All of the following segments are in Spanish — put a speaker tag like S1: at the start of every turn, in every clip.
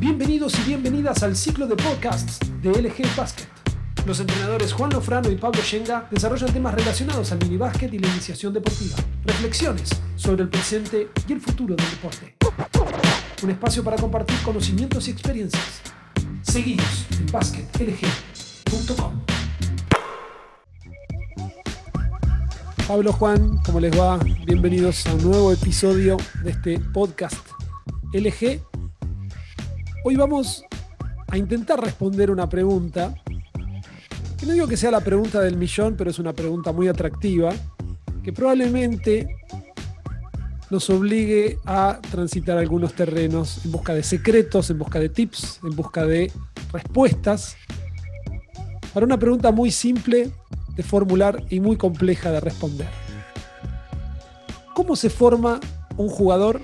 S1: Bienvenidos y bienvenidas al ciclo de podcasts de LG Basket. Los entrenadores Juan Lofrano y Pablo Shenga desarrollan temas relacionados al minibásquet y la iniciación deportiva. Reflexiones sobre el presente y el futuro del deporte. Un espacio para compartir conocimientos y experiencias. Seguimos en basketlg.com. Pablo Juan, ¿cómo les va? Bienvenidos a un nuevo episodio de este podcast LG. Hoy vamos a intentar responder una pregunta, que no digo que sea la pregunta del millón, pero es una pregunta muy atractiva, que probablemente nos obligue a transitar algunos terrenos en busca de secretos, en busca de tips, en busca de respuestas, para una pregunta muy simple de formular y muy compleja de responder. ¿Cómo se forma un jugador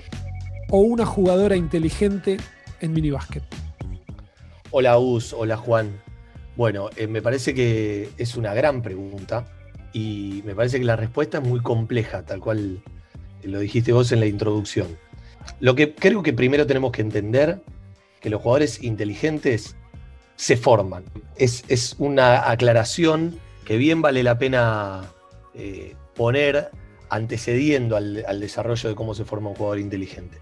S1: o una jugadora inteligente en minibásquet?
S2: Hola Us, hola Juan. Bueno, eh, me parece que es una gran pregunta y me parece que la respuesta es muy compleja, tal cual lo dijiste vos en la introducción. Lo que creo que primero tenemos que entender que los jugadores inteligentes se forman. Es, una aclaración que bien vale la pena eh, poner antecediendo al, desarrollo de cómo se forma un jugador inteligente.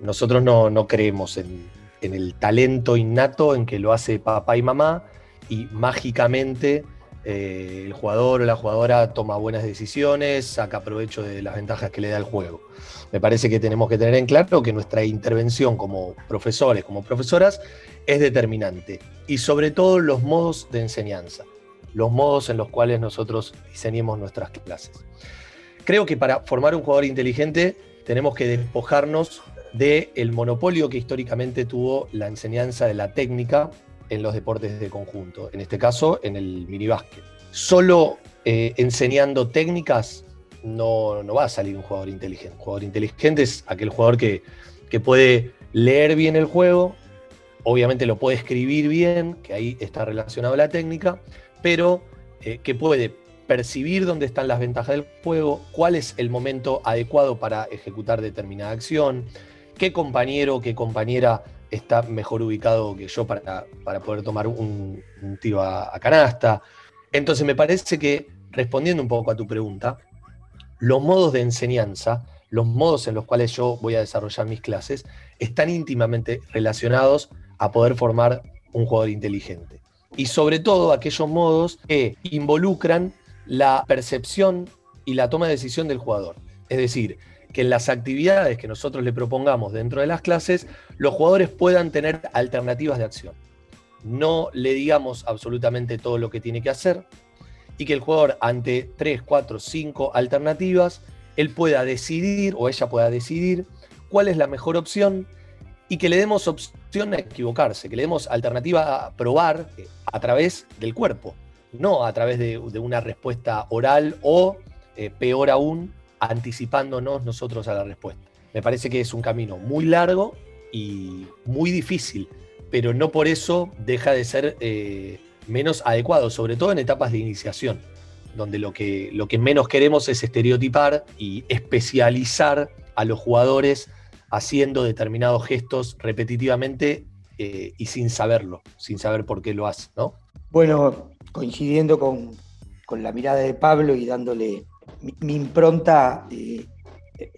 S2: Nosotros no, creemos en, el talento innato, en que lo hace papá y mamá, y mágicamente eh, el jugador o la jugadora toma buenas decisiones, saca provecho de las ventajas que le da el juego. Me parece que tenemos que tener en claro que nuestra intervención como profesores, como profesoras, es determinante. Y sobre todo los modos de enseñanza, los modos en los cuales nosotros diseñemos nuestras clases. Creo que para formar un jugador inteligente tenemos que despojarnos del monopolio que históricamente tuvo la enseñanza de la técnica en los deportes de conjunto, en este caso en el minibásquet. Solo eh, enseñando técnicas no, no, va a salir un jugador inteligente. Un jugador inteligente es aquel jugador que, que puede leer bien el juego, obviamente lo puede escribir bien, que ahí está relacionado la técnica, pero eh, que puede percibir dónde están las ventajas del juego, cuál es el momento adecuado para ejecutar determinada acción, qué compañero o qué compañera está mejor ubicado que yo para, para poder tomar un, tiro a, canasta. Entonces me parece que, respondiendo un poco a tu pregunta, los modos de enseñanza, los modos en los cuales yo voy a desarrollar mis clases, están íntimamente relacionados a poder formar un jugador inteligente. Y sobre todo aquellos modos que involucran la percepción y la toma de decisión del jugador. Es decir, que en las actividades que nosotros le propongamos dentro de las clases, los jugadores puedan tener alternativas de acción. No le digamos absolutamente todo lo que tiene que hacer y que el jugador ante 3, 4, 5 alternativas, él pueda decidir o ella pueda decidir cuál es la mejor opción y que le demos opción a equivocarse, que le demos alternativa a probar a través del cuerpo, no a través de, una respuesta oral o, eh, peor aún, anticipándonos nosotros a la respuesta. Me parece que es un camino muy largo y muy difícil, pero no por eso deja de ser eh, menos adecuado, sobre todo en etapas de iniciación, donde lo que, lo que menos queremos es estereotipar y especializar a los jugadores haciendo determinados gestos repetitivamente eh, y sin saberlo, sin saber por qué lo hace, ¿no?
S3: Bueno, coincidiendo con, la mirada de Pablo y dándole mi, impronta, eh,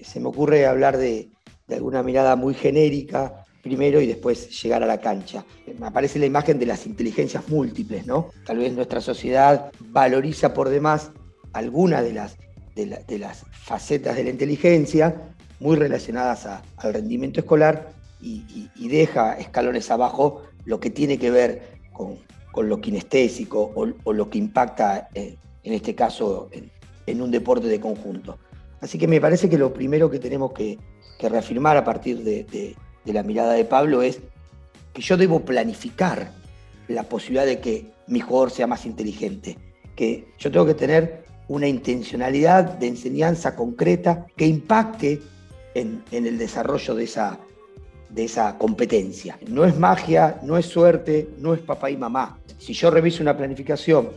S3: se me ocurre hablar de, alguna mirada muy genérica primero y después llegar a la cancha. Me aparece la imagen de las inteligencias múltiples, ¿no? Tal vez nuestra sociedad valoriza por demás alguna de las, de, las facetas de la inteligencia muy relacionadas al rendimiento escolar y, deja escalones abajo lo que tiene que ver con, lo kinestésico o, lo que impacta, eh, en este caso, en, un deporte de conjunto. Así que me parece que lo primero que tenemos que, reafirmar a partir de, la mirada de Pablo es que yo debo planificar la posibilidad de que mi jugador sea más inteligente, que yo tengo que tener una intencionalidad de enseñanza concreta que impacte en, en el desarrollo de esa, de esa competencia. No es magia, no es suerte, no es papá y mamá. Si yo reviso una planificación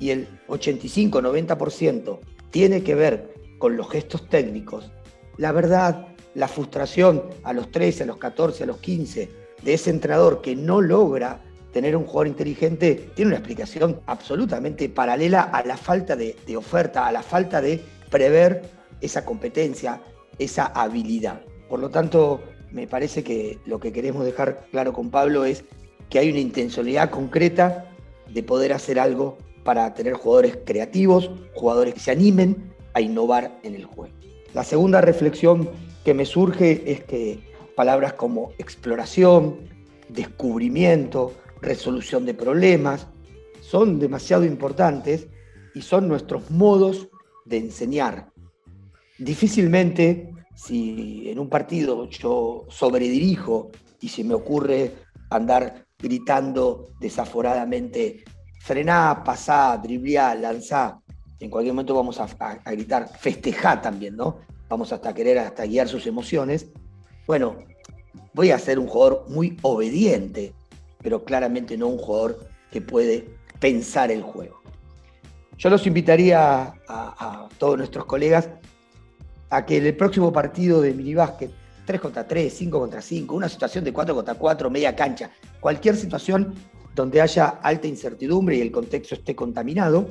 S3: y el 85-90% tiene que ver con los gestos técnicos, la verdad, la frustración a los 13, a los 14, a los 15 de ese entrenador que no logra tener un jugador inteligente tiene una explicación absolutamente paralela a la falta de, de oferta, a la falta de prever esa competencia, esa habilidad. Por lo tanto, me parece que lo que queremos dejar claro con Pablo es que hay una intencionalidad concreta de poder hacer algo para tener jugadores creativos, jugadores que se animen a innovar en el juego. La segunda reflexión que me surge es que palabras como exploración, descubrimiento, resolución de problemas, son demasiado importantes y son nuestros modos de enseñar. Difícilmente, si en un partido yo sobredirijo y se me ocurre andar gritando desaforadamente, frená, pasá, driblá, lanzá, en cualquier momento vamos a, gritar, festejá también, ¿no? Vamos hasta querer hasta guiar sus emociones. Bueno, voy a ser un jugador muy obediente, pero claramente no un jugador que puede pensar el juego. Yo los invitaría a, a todos nuestros colegas a que en el próximo partido de minibásquet, 3 contra 3, 5 contra 5, una situación de 4 contra 4, media cancha, cualquier situación donde haya alta incertidumbre y el contexto esté contaminado,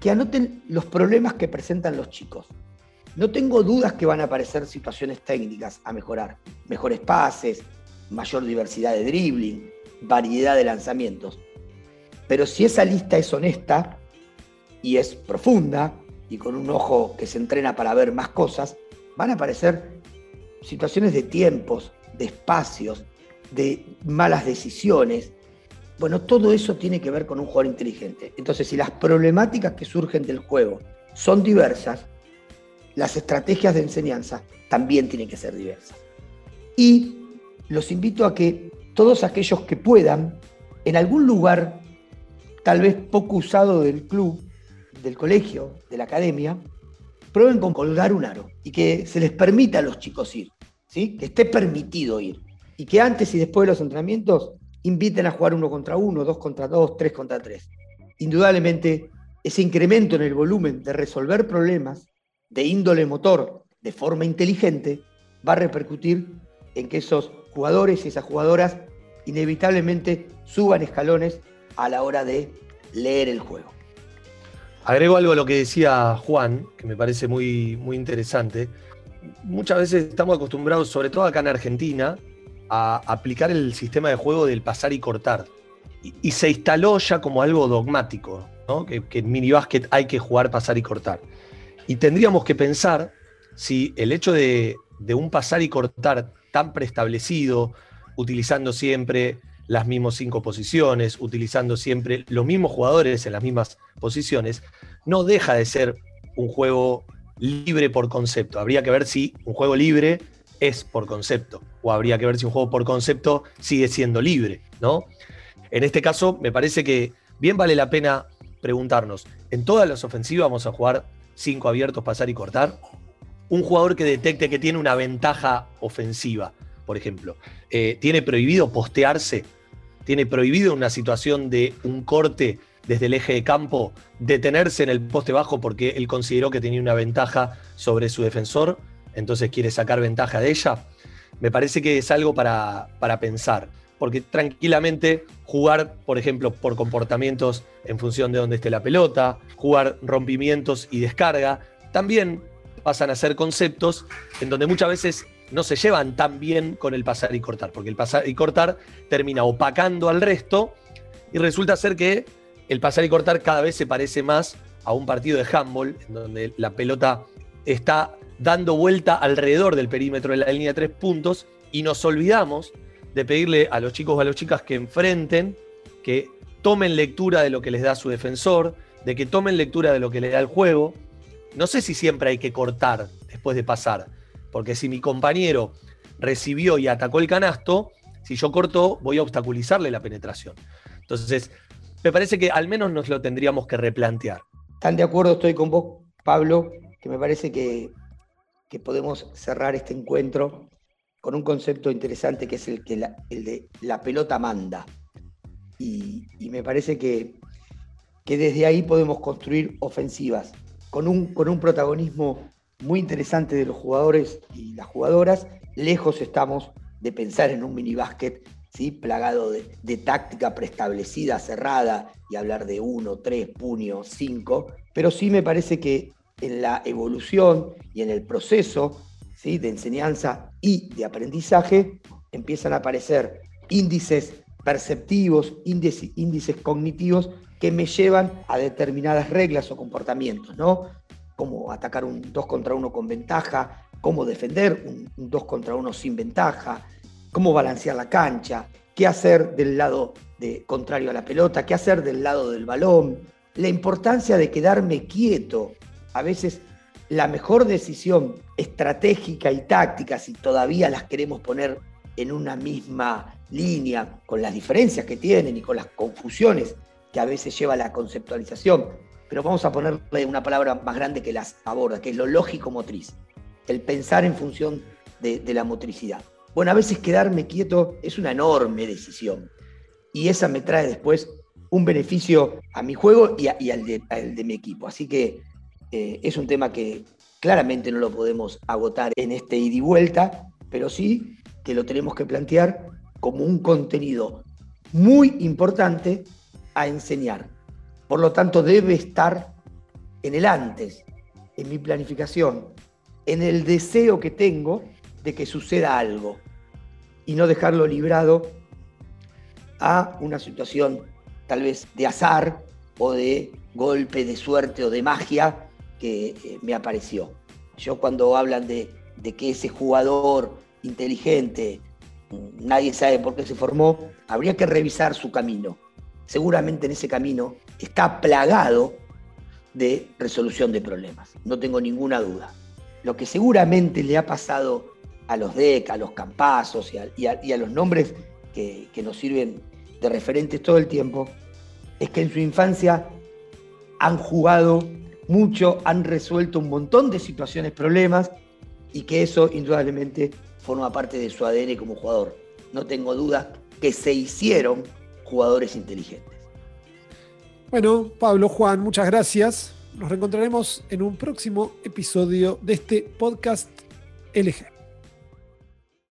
S3: que anoten los problemas que presentan los chicos. No tengo dudas que van a aparecer situaciones técnicas a mejorar, mejores pases, mayor diversidad de dribbling, variedad de lanzamientos. Pero si esa lista es honesta y es profunda, y con un ojo que se entrena para ver más cosas, van a aparecer situaciones de tiempos, de espacios, de malas decisiones. Bueno, todo eso tiene que ver con un jugador inteligente. Entonces, si las problemáticas que surgen del juego son diversas, las estrategias de enseñanza también tienen que ser diversas. Y los invito a que todos aquellos que puedan, en algún lugar tal vez poco usado del club, del colegio, de la academia, prueben con colgar un aro y que se les permita a los chicos ir, ¿sí? que esté permitido ir. Y que antes y después de los entrenamientos inviten a jugar uno contra uno, dos contra dos, tres contra tres. Indudablemente, ese incremento en el volumen de resolver problemas de índole motor de forma inteligente va a repercutir en que esos jugadores y esas jugadoras inevitablemente suban escalones a la hora de leer el juego.
S2: Agrego algo a lo que decía Juan, que me parece muy, muy interesante. Muchas veces estamos acostumbrados, sobre todo acá en Argentina, a aplicar el sistema de juego del pasar y cortar. Y, se instaló ya como algo dogmático, que, en minibásquet hay que jugar, pasar y cortar. Y tendríamos que pensar si el hecho de, de un pasar y cortar tan preestablecido, utilizando siempre las mismas cinco posiciones, utilizando siempre los mismos jugadores en las mismas posiciones, no deja de ser un juego libre por concepto. Habría que ver si un juego libre es por concepto, o habría que ver si un juego por concepto sigue siendo libre, ¿no? En este caso, me parece que bien vale la pena preguntarnos, ¿en todas las ofensivas vamos a jugar cinco abiertos, pasar y cortar? Un jugador que detecte que tiene una ventaja ofensiva, por ejemplo, eh, tiene prohibido postearse, tiene prohibido una situación de un corte desde el eje de campo detenerse en el poste bajo porque él consideró que tenía una ventaja sobre su defensor, entonces quiere sacar ventaja de ella. Me parece que es algo para, para pensar, porque tranquilamente jugar, por ejemplo, por comportamientos en función de dónde esté la pelota, jugar rompimientos y descarga, también pasan a ser conceptos en donde muchas veces no se llevan tan bien con el pasar y cortar, porque el pasar y cortar termina opacando al resto y resulta ser que el pasar y cortar cada vez se parece más a un partido de handball, en donde la pelota está dando vuelta alrededor del perímetro de la línea de tres puntos y nos olvidamos de pedirle a los chicos o a las chicas que enfrenten, que tomen lectura de lo que les da su defensor, de que tomen lectura de lo que le da el juego. No sé si siempre hay que cortar después de pasar, porque si mi compañero recibió y atacó el canasto, si yo corto, voy a obstaculizarle la penetración. Entonces, me parece que al menos nos lo tendríamos que replantear.
S3: Tan de acuerdo estoy con vos, Pablo, que me parece que, podemos cerrar este encuentro con un concepto interesante que es el, que el de la pelota manda. Y, me parece que, que, desde ahí podemos construir ofensivas con un, con un protagonismo muy interesante de los jugadores y las jugadoras. Lejos estamos de pensar en un minibásquet ¿sí? plagado de, táctica preestablecida, cerrada, y hablar de uno, tres, puño, cinco, pero sí me parece que en la evolución y en el proceso ¿sí? de enseñanza y de aprendizaje empiezan a aparecer índices perceptivos, índices, índices cognitivos que me llevan a determinadas reglas o comportamientos, ¿no? Como atacar un 2 contra 1 con ventaja, cómo defender un 2 contra 1 sin ventaja, cómo balancear la cancha, qué hacer del lado de, contrario a la pelota, qué hacer del lado del balón, la importancia de quedarme quieto. A veces la mejor decisión estratégica y táctica, si todavía las queremos poner en una misma línea, con las diferencias que tienen y con las confusiones que a veces lleva la conceptualización, pero vamos a ponerle una palabra más grande que las aborda, que es lo lógico motriz, el pensar en función de, la motricidad. Bueno, a veces quedarme quieto es una enorme decisión y esa me trae después un beneficio a mi juego y, al, de, mi equipo. Así que eh, es un tema que claramente no lo podemos agotar en este ida y vuelta, pero sí que lo tenemos que plantear como un contenido muy importante a enseñar. Por lo tanto, debe estar en el antes, en mi planificación, en el deseo que tengo de que suceda algo y no dejarlo librado a una situación tal vez de azar o de golpe de suerte o de magia que eh, me apareció. Yo cuando hablan de, que ese jugador inteligente, nadie sabe por qué se formó, habría que revisar su camino. Seguramente en ese camino está plagado de resolución de problemas, no tengo ninguna duda. Lo que seguramente le ha pasado a los DEC, a los campazos y a, los nombres que, que nos sirven de referentes todo el tiempo, es que en su infancia han jugado mucho, han resuelto un montón de situaciones, problemas, y que eso indudablemente forma parte de su ADN como jugador. No tengo duda que se hicieron jugadores inteligentes.
S1: Bueno, Pablo, Juan, muchas gracias. Nos reencontraremos en un próximo episodio de este podcast LG.